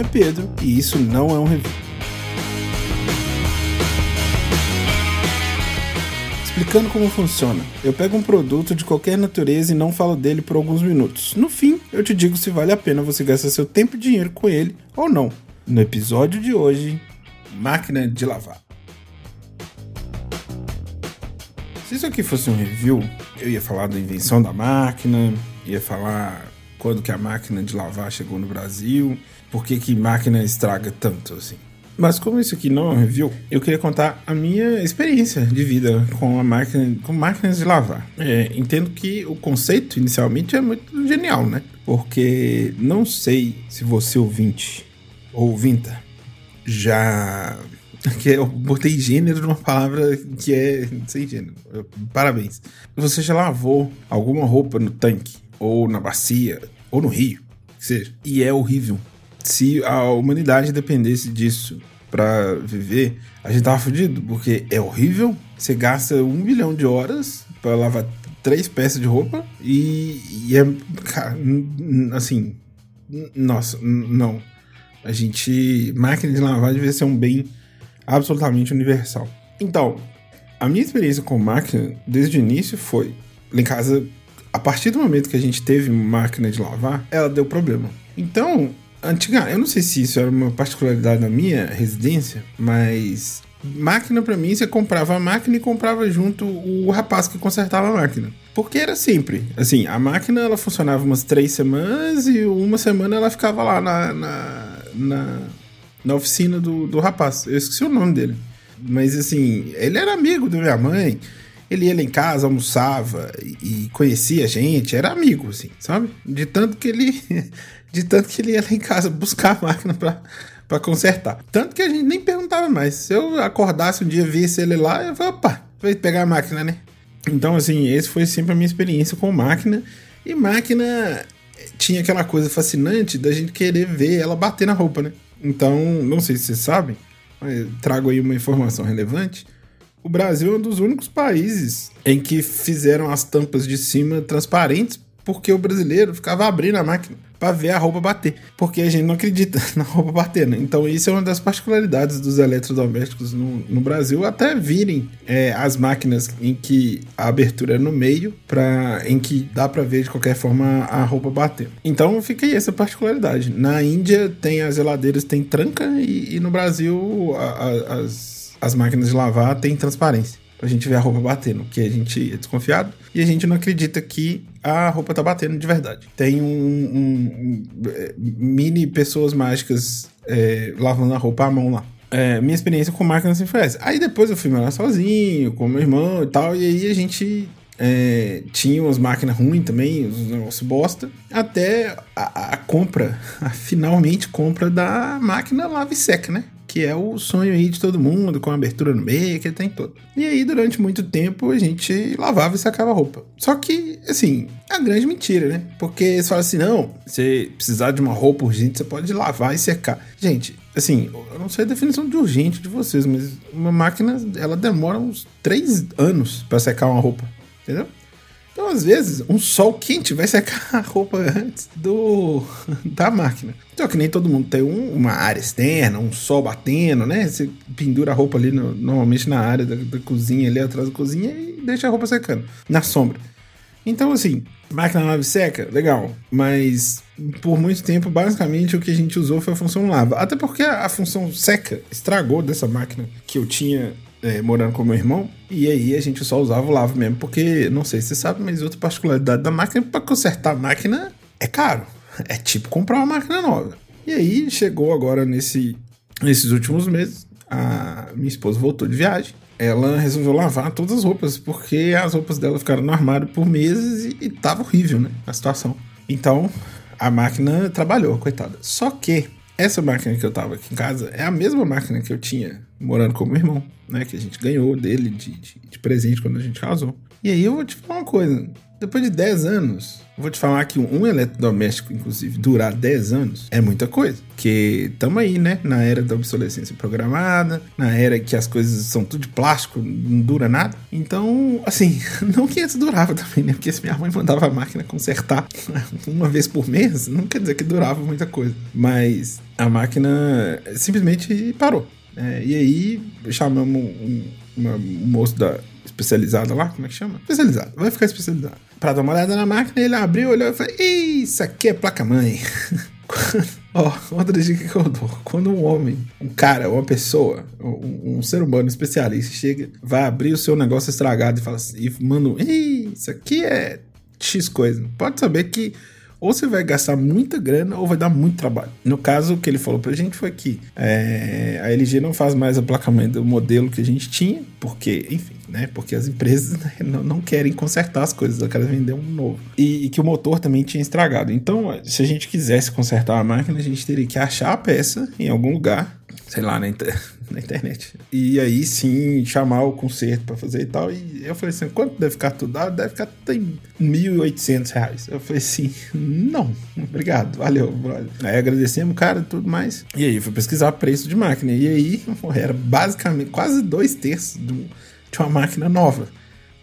Nome é Pedro e isso não é um review. Explicando como funciona. Eu pego um produto de qualquer natureza e não falo dele por alguns minutos. No fim, eu te digo se vale a pena você gastar seu tempo e dinheiro com ele ou não. No episódio de hoje, máquina de lavar. Se isso aqui fosse um review, eu ia falar da invenção da máquina, ia falar quando que a máquina de lavar chegou no Brasil, por que que máquina estraga tanto assim. Mas como isso aqui não é review, eu queria contar a minha experiência de vida com a máquina, com máquinas de lavar. É, entendo que o conceito inicialmente é muito genial, né? Porque não sei se você ouvinte ou ouvinta já que eu botei gênero numa palavra que é sem gênero. Parabéns. Você já lavou alguma roupa no tanque ou na bacia ou no rio, que seja, e é horrível. Se a humanidade dependesse disso para viver, a gente tava fudido, porque é horrível. Você gasta um bilhão de horas para lavar três peças de roupa e, e é. Cara, assim. Nossa, não. A gente. Máquina de lavar devia ser um bem absolutamente universal. Então, a minha experiência com máquina desde o início foi. Lá em casa, a partir do momento que a gente teve máquina de lavar, ela deu problema. Então, antiga, eu não sei se isso era uma particularidade da minha residência, mas máquina para mim você comprava a máquina e comprava junto o rapaz que consertava a máquina. Porque era sempre, assim, a máquina ela funcionava umas três semanas e uma semana ela ficava lá na, na, na, na oficina do, do rapaz. Eu esqueci o nome dele. Mas assim, ele era amigo da minha mãe. Ele ia lá em casa, almoçava e, conhecia a gente, era amigo, assim, sabe? De tanto que ele. De tanto que ele ia lá em casa buscar a máquina pra, pra consertar. Tanto que a gente nem perguntava mais. Se eu acordasse um dia e visse ele lá, eu falei, opa, vai pegar a máquina, né? Então, assim, esse foi sempre a minha experiência com máquina. E máquina tinha aquela coisa fascinante da gente querer ver ela bater na roupa, né? Então, não sei se vocês sabem, trago aí uma informação relevante. O Brasil é um dos únicos países em que fizeram as tampas de cima transparentes porque o brasileiro ficava abrindo a máquina para ver a roupa bater, porque a gente não acredita na roupa batendo. Então isso é uma das particularidades dos eletrodomésticos no, no Brasil, até virem é, as máquinas em que a abertura é no meio, para em que dá para ver de qualquer forma a roupa bater. Então fica aí essa particularidade. Na Índia tem as geladeiras tem tranca e, e no Brasil a, a, as, as máquinas de lavar têm transparência pra gente ver a roupa batendo, que a gente é desconfiado e a gente não acredita que a roupa tá batendo de verdade. Tem um, um, um é, mini pessoas mágicas é, lavando a roupa à mão lá. É, minha experiência com máquina assim foi essa. Aí depois eu fui morar sozinho, com meu irmão e tal, e aí a gente é, tinha umas máquinas ruins também, uns negócios bosta, até a, a compra, a finalmente compra da máquina lave seca, né? Que é o sonho aí de todo mundo, com a abertura no meio, que tem todo. E aí, durante muito tempo, a gente lavava e sacava roupa. Só que, assim, é grande mentira, né? Porque eles falam assim: não, se precisar de uma roupa urgente, você pode lavar e secar. Gente, assim, eu não sei a definição de urgente de vocês, mas uma máquina, ela demora uns três anos para secar uma roupa, entendeu? Então, às vezes, um sol quente vai secar a roupa antes do da máquina. Só que nem todo mundo tem um, uma área externa, um sol batendo, né? Você pendura a roupa ali no, normalmente na área da, da, cozinha, ali atrás da cozinha, e deixa a roupa secando, na sombra. Então, assim, máquina lave seca, legal. Mas por muito tempo, basicamente, o que a gente usou foi a função lava. Até porque a função seca estragou dessa máquina que eu tinha é, morando com meu irmão, e aí a gente só usava o lava mesmo, porque, não sei se você sabe, mas outra particularidade da máquina, para consertar a máquina é caro. É tipo comprar uma máquina nova. E aí chegou agora nesse, nesses últimos meses, a minha esposa voltou de viagem. Ela resolveu lavar todas as roupas, porque as roupas dela ficaram no armário por meses e, e tava horrível, né? A situação. Então, a máquina trabalhou, coitada. Só que essa máquina que eu tava aqui em casa é a mesma máquina que eu tinha morando com meu irmão, né? Que a gente ganhou dele de, de, de presente quando a gente casou. E aí eu vou te falar uma coisa. depois de 10 anos, vou te falar que um eletrodoméstico, inclusive, durar 10 anos é muita coisa. Porque estamos aí, né? Na era da obsolescência programada, na era que as coisas são tudo de plástico, não dura nada. Então, assim, não que antes durava também, né? Porque se minha mãe mandava a máquina consertar uma vez por mês, não quer dizer que durava muita coisa. Mas a máquina simplesmente parou. É, e aí chamamos um, uma, um moço da especializada lá, como é que chama? Especializado, vai ficar especializado. Pra dar uma olhada na máquina, ele abriu, olhou e falou: Isso aqui é placa-mãe. Ó, oh, outra dica que eu dou: quando um homem, um cara, uma pessoa, um, um, ser humano especialista chega, vai abrir o seu negócio estragado e fala assim, e manda, isso aqui é X coisa. Pode saber que ou você vai gastar muita grana ou vai dar muito trabalho. No caso, o que ele falou pra gente foi que é, a LG não faz mais o placamento do modelo que a gente tinha, porque, enfim, né? Porque as empresas né, não, não, querem consertar as coisas, elas querem vender um novo. E, e, que o motor também tinha estragado. Então, se a gente quisesse consertar a máquina, a gente teria que achar a peça em algum lugar, sei lá, na, inter na internet. E aí sim chamar o conserto para fazer e tal. E eu falei assim: quanto deve ficar tudo? Ah, deve ficar tem 1.800 reais. Eu falei assim: não, obrigado, valeu, brother. Aí agradecemos o cara e tudo mais. E aí fui pesquisar preço de máquina. E aí era basicamente quase dois terços de, uma máquina nova.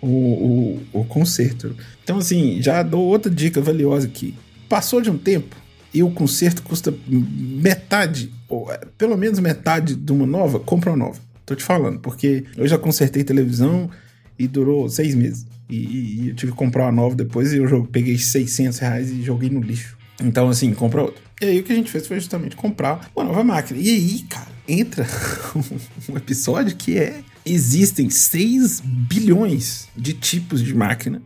O, o, o conserto. Então, assim, já dou outra dica valiosa aqui. Passou de um tempo, e o conserto custa metade, ou é, pelo menos metade de uma nova, compra uma nova. Tô te falando, porque eu já consertei televisão e durou seis meses. E, e, eu tive que comprar uma nova depois e eu peguei 600 reais e joguei no lixo. Então, assim, compra outra. E aí o que a gente fez foi justamente comprar uma nova máquina. E aí, cara, entra um episódio que é: existem 6 bilhões de tipos de máquina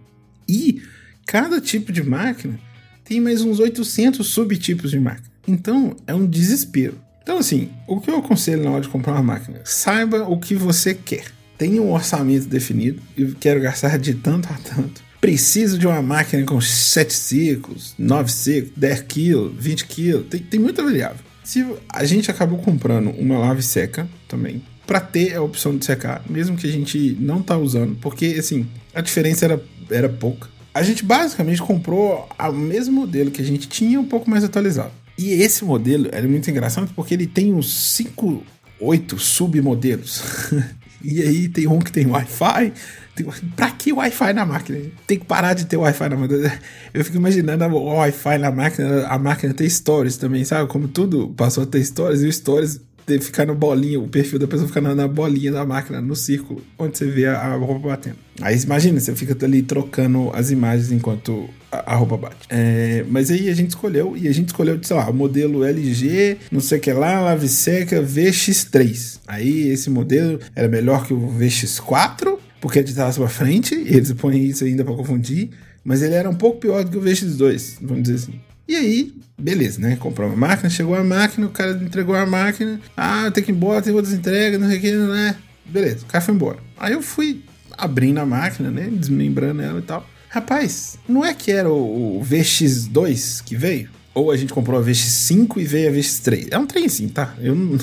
e cada tipo de máquina tem mais uns 800 subtipos de máquina. Então é um desespero. Então, assim, o que eu aconselho na hora de comprar uma máquina? Saiba o que você quer. Tenha um orçamento definido e quero gastar de tanto a tanto. Preciso de uma máquina com 7 ciclos, 9 ciclos, 10 kg, 20 kg, tem, tem muita variável. Se a gente acabou comprando uma lave seca também, para ter a opção de secar, mesmo que a gente não tá usando, porque assim, a diferença era, era pouca a gente basicamente comprou o mesmo modelo que a gente tinha, um pouco mais atualizado. E esse modelo é muito engraçado porque ele tem uns 5, 8 submodelos. e aí tem um que tem Wi-Fi. Tem... Pra que Wi-Fi na máquina? Tem que parar de ter Wi-Fi na máquina. Eu fico imaginando o Wi-Fi na máquina, a máquina tem stories também, sabe? Como tudo passou a ter stories e o stories ficar no bolinha, o perfil da pessoa fica na, na, bolinha da máquina, no círculo, onde você vê a, a, roupa batendo. Aí imagina, você fica ali trocando as imagens enquanto a, a roupa bate. É, mas aí a gente escolheu, e a gente escolheu, sei lá, o modelo LG, não sei o que lá, lave seca VX3. Aí esse modelo era melhor que o VX4, porque é de trás pra frente, e eles põem isso ainda para confundir, mas ele era um pouco pior do que o VX2, vamos dizer assim. E aí, beleza, né? Comprou uma máquina, chegou a máquina, o cara entregou a máquina. Ah, tem que ir embora, tem outras entregas, não sei o que, né? Beleza, o cara foi embora. Aí eu fui abrindo a máquina, né? Desmembrando ela e tal. Rapaz, não é que era o, VX2 que veio? Ou a gente comprou a VX5 e veio a VX3? É um trem assim, tá? Eu não,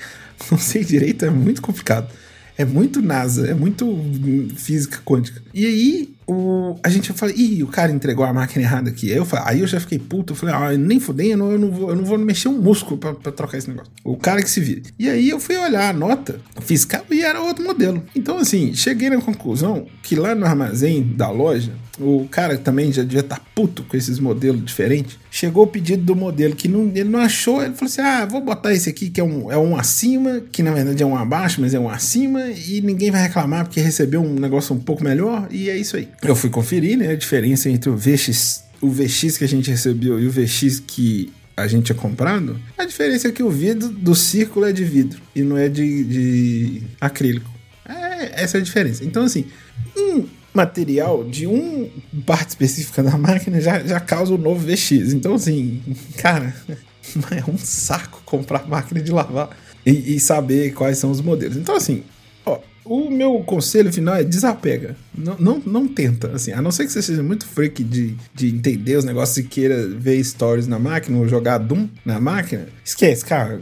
não sei direito, é muito complicado. É muito NASA, é muito física quântica. E aí, o, a gente falou, ih, o cara entregou a máquina errada aqui. Aí eu, falei, aí eu já fiquei puto, eu falei, ah, nem não, eu não, vou, eu não vou mexer um músculo pra, pra, trocar esse negócio. O cara que se vira. E aí eu fui olhar a nota fiscal e era outro modelo. Então, assim, cheguei na conclusão que lá no armazém da loja, o cara também já devia estar tá puto com esses modelos diferentes. Chegou o pedido do modelo que não, ele não achou. Ele falou assim: Ah, vou botar esse aqui que é um, é um acima, que na verdade é um abaixo, mas é um acima, e ninguém vai reclamar porque recebeu um negócio um pouco melhor, e é isso aí. Eu fui conferir né, a diferença entre o VX, o VX que a gente recebeu e o VX que a gente tinha comprado. A diferença é que o vidro do círculo é de vidro e não é de, de acrílico. É, essa é a diferença. Então, assim, um material de um parte específica da máquina já, já causa o novo VX. Então, assim, cara, é um saco comprar máquina de lavar e, e saber quais são os modelos. Então, assim, o meu conselho final é desapega. Não, não, não tenta, assim, a não ser que você seja muito freak de, de entender os negócios e queira ver stories na máquina ou jogar Doom na máquina, esquece, cara.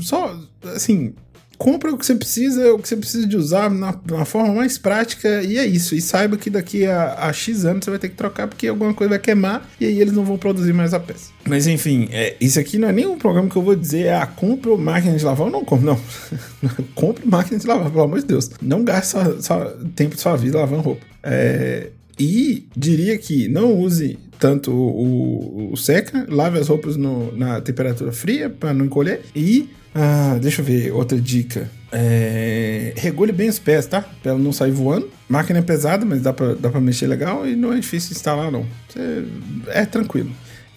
Só, assim, compra o que você precisa, o que você precisa de usar na, na forma mais prática, e é isso. E saiba que daqui a, a X anos você vai ter que trocar porque alguma coisa vai queimar e aí eles não vão produzir mais a peça. Mas enfim, é, isso aqui não é nem um programa que eu vou dizer, ah, compra máquina de lavar. Eu não compro, não. compre máquina de lavar, pelo amor de Deus. Não gaste só tempo de sua vida lavando roupa. É, e diria que não use tanto o, o, seca, lave as roupas no, na temperatura fria para não encolher. E ah, deixa eu ver, outra dica. É, regule bem os pés, tá? Pra ela não sair voando. Máquina é pesada, mas dá pra, dá pra mexer legal e não é difícil instalar, não. Você, é tranquilo.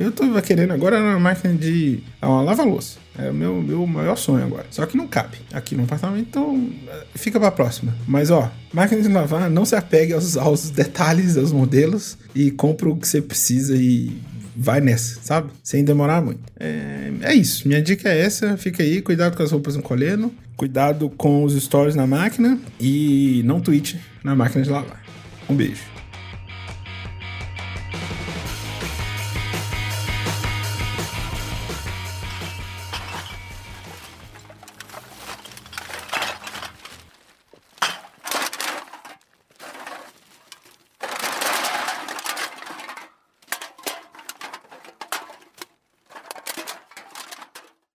Eu tô querendo agora uma máquina de. uma lava-louça. É o meu, meu maior sonho agora. Só que não cabe aqui no apartamento, então é, fica pra próxima. Mas ó, máquina de lavar, não se apegue aos, aos detalhes, aos modelos e compra o que você precisa e vai nessa, sabe? Sem demorar muito. É, é isso. Minha dica é essa. Fica aí, cuidado com as roupas encolhendo, cuidado com os stories na máquina e não tweet na máquina de lavar. Um beijo.